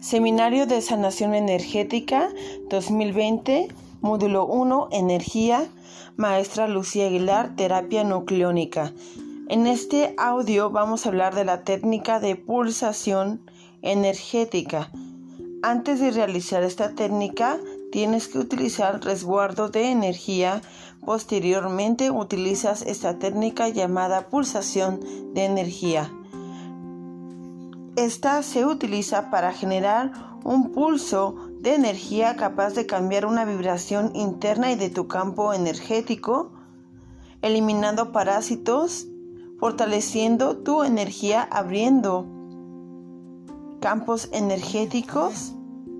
Seminario de Sanación Energética 2020, módulo 1, Energía, maestra Lucía Aguilar, terapia nucleónica. En este audio vamos a hablar de la técnica de pulsación energética. Antes de realizar esta técnica, tienes que utilizar resguardo de energía. Posteriormente, utilizas esta técnica llamada pulsación de energía. Esta se utiliza para generar un pulso de energía capaz de cambiar una vibración interna y de tu campo energético, eliminando parásitos, fortaleciendo tu energía, abriendo campos energéticos,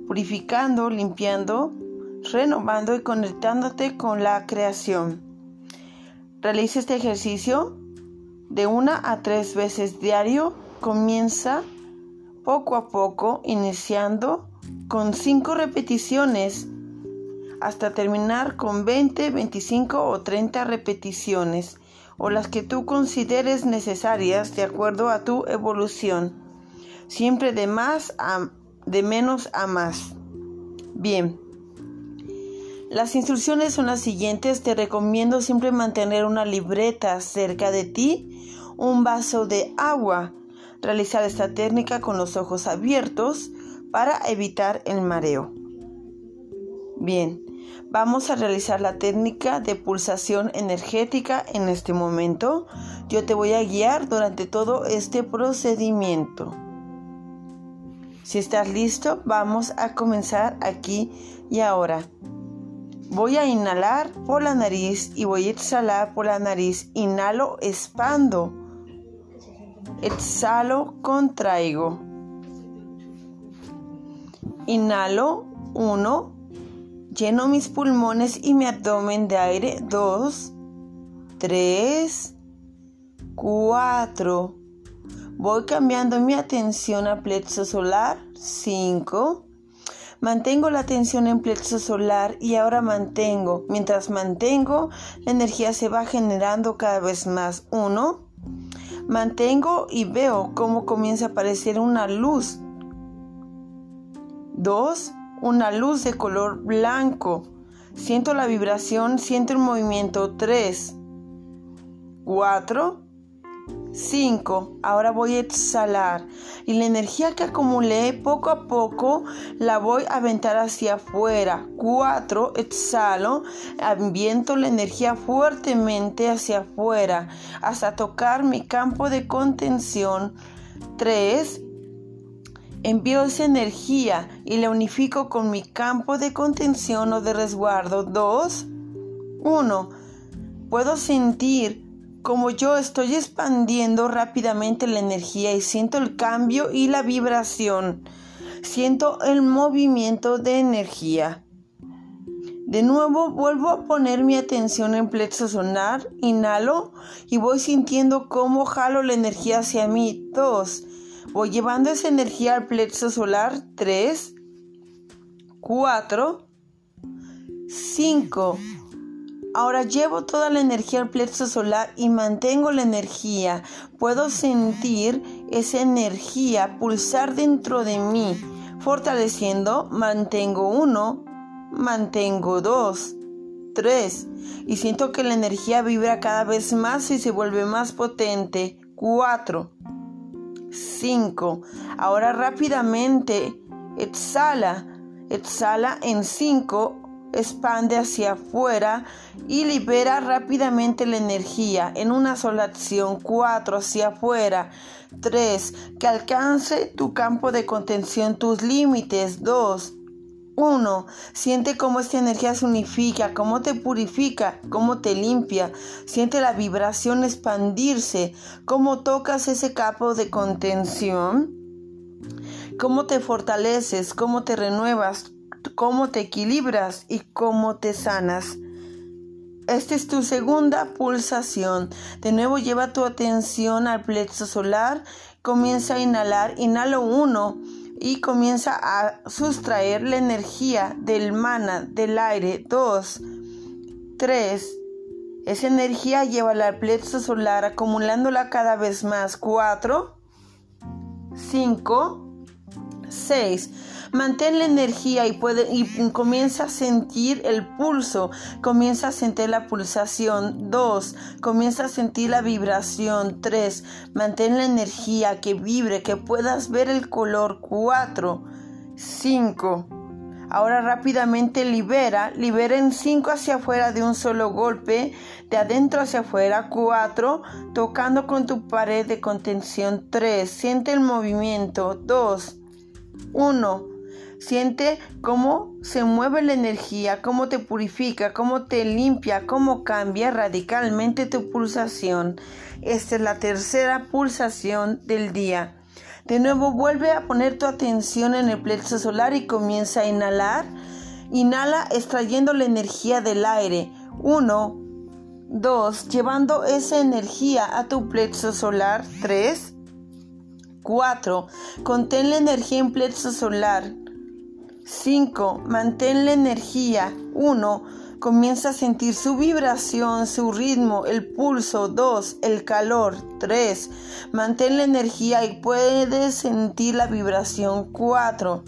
purificando, limpiando, renovando y conectándote con la creación. Realiza este ejercicio de una a tres veces diario. Comienza poco a poco, iniciando con 5 repeticiones hasta terminar con 20, 25 o 30 repeticiones o las que tú consideres necesarias de acuerdo a tu evolución. Siempre de más a de menos a más. Bien. Las instrucciones son las siguientes. Te recomiendo siempre mantener una libreta cerca de ti, un vaso de agua realizar esta técnica con los ojos abiertos para evitar el mareo. Bien, vamos a realizar la técnica de pulsación energética en este momento. Yo te voy a guiar durante todo este procedimiento. Si estás listo, vamos a comenzar aquí y ahora. Voy a inhalar por la nariz y voy a exhalar por la nariz. Inhalo, expando Exhalo, contraigo. Inhalo, 1. Lleno mis pulmones y mi abdomen de aire, 2. 3. 4. Voy cambiando mi atención a plexo solar, 5. Mantengo la atención en plexo solar y ahora mantengo. Mientras mantengo, la energía se va generando cada vez más. 1. Mantengo y veo cómo comienza a aparecer una luz. Dos, una luz de color blanco. Siento la vibración, siento el movimiento. Tres, cuatro, 5. Ahora voy a exhalar y la energía que acumulé poco a poco la voy a aventar hacia afuera. 4. Exhalo, ambiento la energía fuertemente hacia afuera hasta tocar mi campo de contención. 3. Envío esa energía y la unifico con mi campo de contención o de resguardo. 2. 1. Puedo sentir como yo estoy expandiendo rápidamente la energía y siento el cambio y la vibración, siento el movimiento de energía. De nuevo vuelvo a poner mi atención en plexo sonar, inhalo y voy sintiendo cómo jalo la energía hacia mí. Dos, voy llevando esa energía al plexo solar. Tres, cuatro, cinco. Ahora llevo toda la energía al plexo solar y mantengo la energía. Puedo sentir esa energía pulsar dentro de mí, fortaleciendo. Mantengo uno, mantengo dos, tres. Y siento que la energía vibra cada vez más y se vuelve más potente. Cuatro, cinco. Ahora rápidamente exhala. Exhala en cinco expande hacia afuera y libera rápidamente la energía en una sola acción. 4 hacia afuera. 3 que alcance tu campo de contención, tus límites. 2 1. Siente cómo esta energía se unifica, cómo te purifica, cómo te limpia. Siente la vibración expandirse, cómo tocas ese campo de contención, cómo te fortaleces, cómo te renuevas, cómo te equilibras y cómo te sanas. Esta es tu segunda pulsación. De nuevo lleva tu atención al plexo solar. Comienza a inhalar. Inhalo uno y comienza a sustraer la energía del mana, del aire. Dos, tres. Esa energía lleva al plexo solar acumulándola cada vez más. Cuatro, cinco, 6. Mantén la energía y, comienza a sentir el pulso, comienza a sentir la pulsación. 2. Comienza a sentir la vibración. 3. Mantén la energía que vibre, que puedas ver el color. 4. 5. Ahora rápidamente libera, libera en 5 hacia afuera de un solo golpe, de adentro hacia afuera 4, tocando con tu pared de contención 3, siente el movimiento 2, 1. Siente cómo se mueve la energía, cómo te purifica, cómo te limpia, cómo cambia radicalmente tu pulsación. Esta es la tercera pulsación del día. De nuevo vuelve a poner tu atención en el plexo solar y comienza a inhalar. Inhala extrayendo la energía del aire. 1, 2, llevando esa energía a tu plexo solar. 3, 4. Contén la energía en plexo solar. 5. Mantén la energía. 1. Comienza a sentir su vibración, su ritmo, el pulso. 2. El calor. 3. Mantén la energía y puedes sentir la vibración. 4.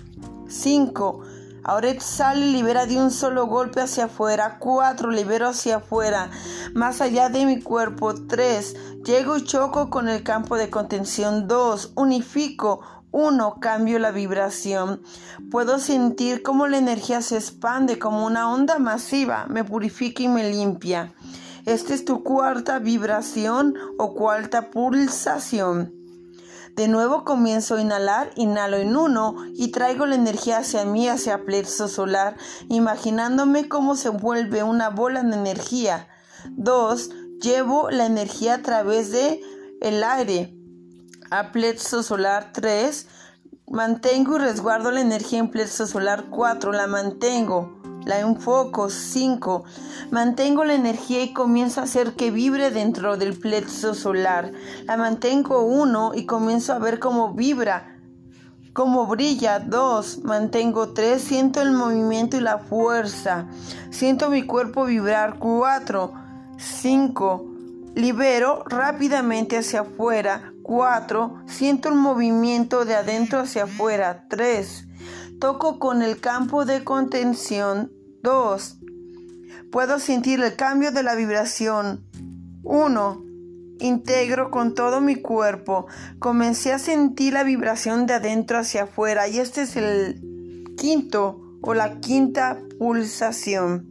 5. Ahora exhala y libera de un solo golpe hacia afuera. 4. Libero hacia afuera. Más allá de mi cuerpo. 3. Llego y choco con el campo de contención. 2. Unifico. 1. Cambio la vibración. Puedo sentir cómo la energía se expande como una onda masiva. Me purifica y me limpia. Esta es tu cuarta vibración o cuarta pulsación. De nuevo comienzo a inhalar, inhalo en uno y traigo la energía hacia mí, hacia plexo solar, imaginándome cómo se vuelve una bola de energía. Dos, llevo la energía a través de el aire a plexo solar 3. Mantengo y resguardo la energía en plexo solar 4. La mantengo la enfoco 5. Mantengo la energía y comienzo a hacer que vibre dentro del plexo solar. La mantengo 1 y comienzo a ver cómo vibra, cómo brilla 2. Mantengo 3. Siento el movimiento y la fuerza. Siento mi cuerpo vibrar 4. 5. Libero rápidamente hacia afuera. 4. Siento el movimiento de adentro hacia afuera. 3. Toco con el campo de contención 2. Puedo sentir el cambio de la vibración. 1. Integro con todo mi cuerpo. Comencé a sentir la vibración de adentro hacia afuera y este es el quinto o la quinta pulsación.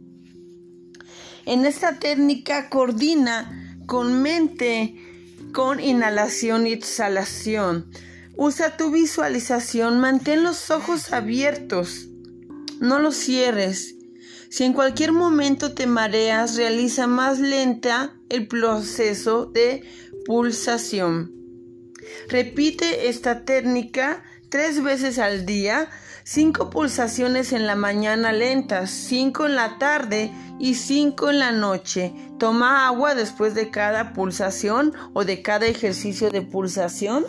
En esta técnica coordina con mente, con inhalación y exhalación. Usa tu visualización, mantén los ojos abiertos, no los cierres si en cualquier momento te mareas, realiza más lenta el proceso de pulsación. Repite esta técnica tres veces al día, cinco pulsaciones en la mañana lentas, cinco en la tarde y cinco en la noche. Toma agua después de cada pulsación o de cada ejercicio de pulsación.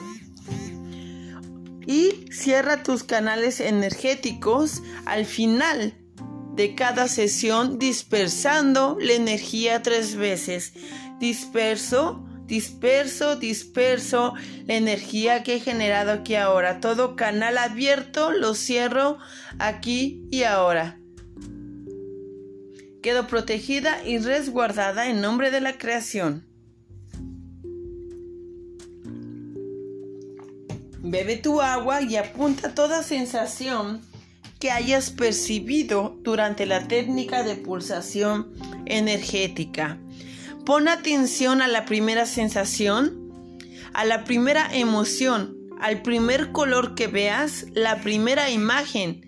Y cierra tus canales energéticos al final de cada sesión dispersando la energía tres veces. Disperso, disperso, disperso la energía que he generado aquí ahora. Todo canal abierto lo cierro aquí y ahora. Quedo protegida y resguardada en nombre de la creación. Bebe tu agua y apunta toda sensación que hayas percibido durante la técnica de pulsación energética. Pon atención a la primera sensación, a la primera emoción, al primer color que veas, la primera imagen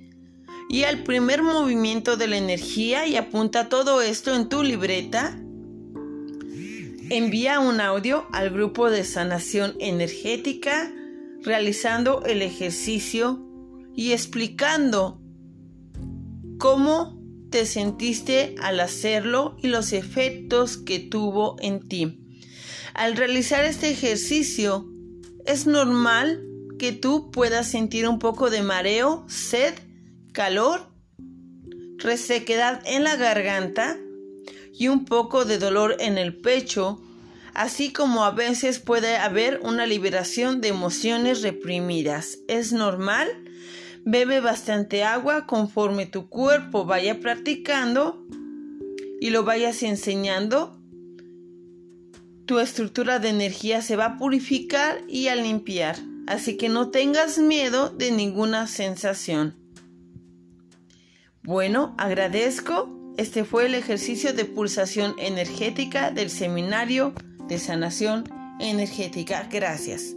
y al primer movimiento de la energía y apunta todo esto en tu libreta. Envía un audio al grupo de sanación energética realizando el ejercicio y explicando cómo te sentiste al hacerlo y los efectos que tuvo en ti. Al realizar este ejercicio, es normal que tú puedas sentir un poco de mareo, sed, calor, resequedad en la garganta y un poco de dolor en el pecho, así como a veces puede haber una liberación de emociones reprimidas. Es normal Bebe bastante agua conforme tu cuerpo vaya practicando y lo vayas enseñando. Tu estructura de energía se va a purificar y a limpiar. Así que no tengas miedo de ninguna sensación. Bueno, agradezco. Este fue el ejercicio de pulsación energética del seminario de sanación energética. Gracias.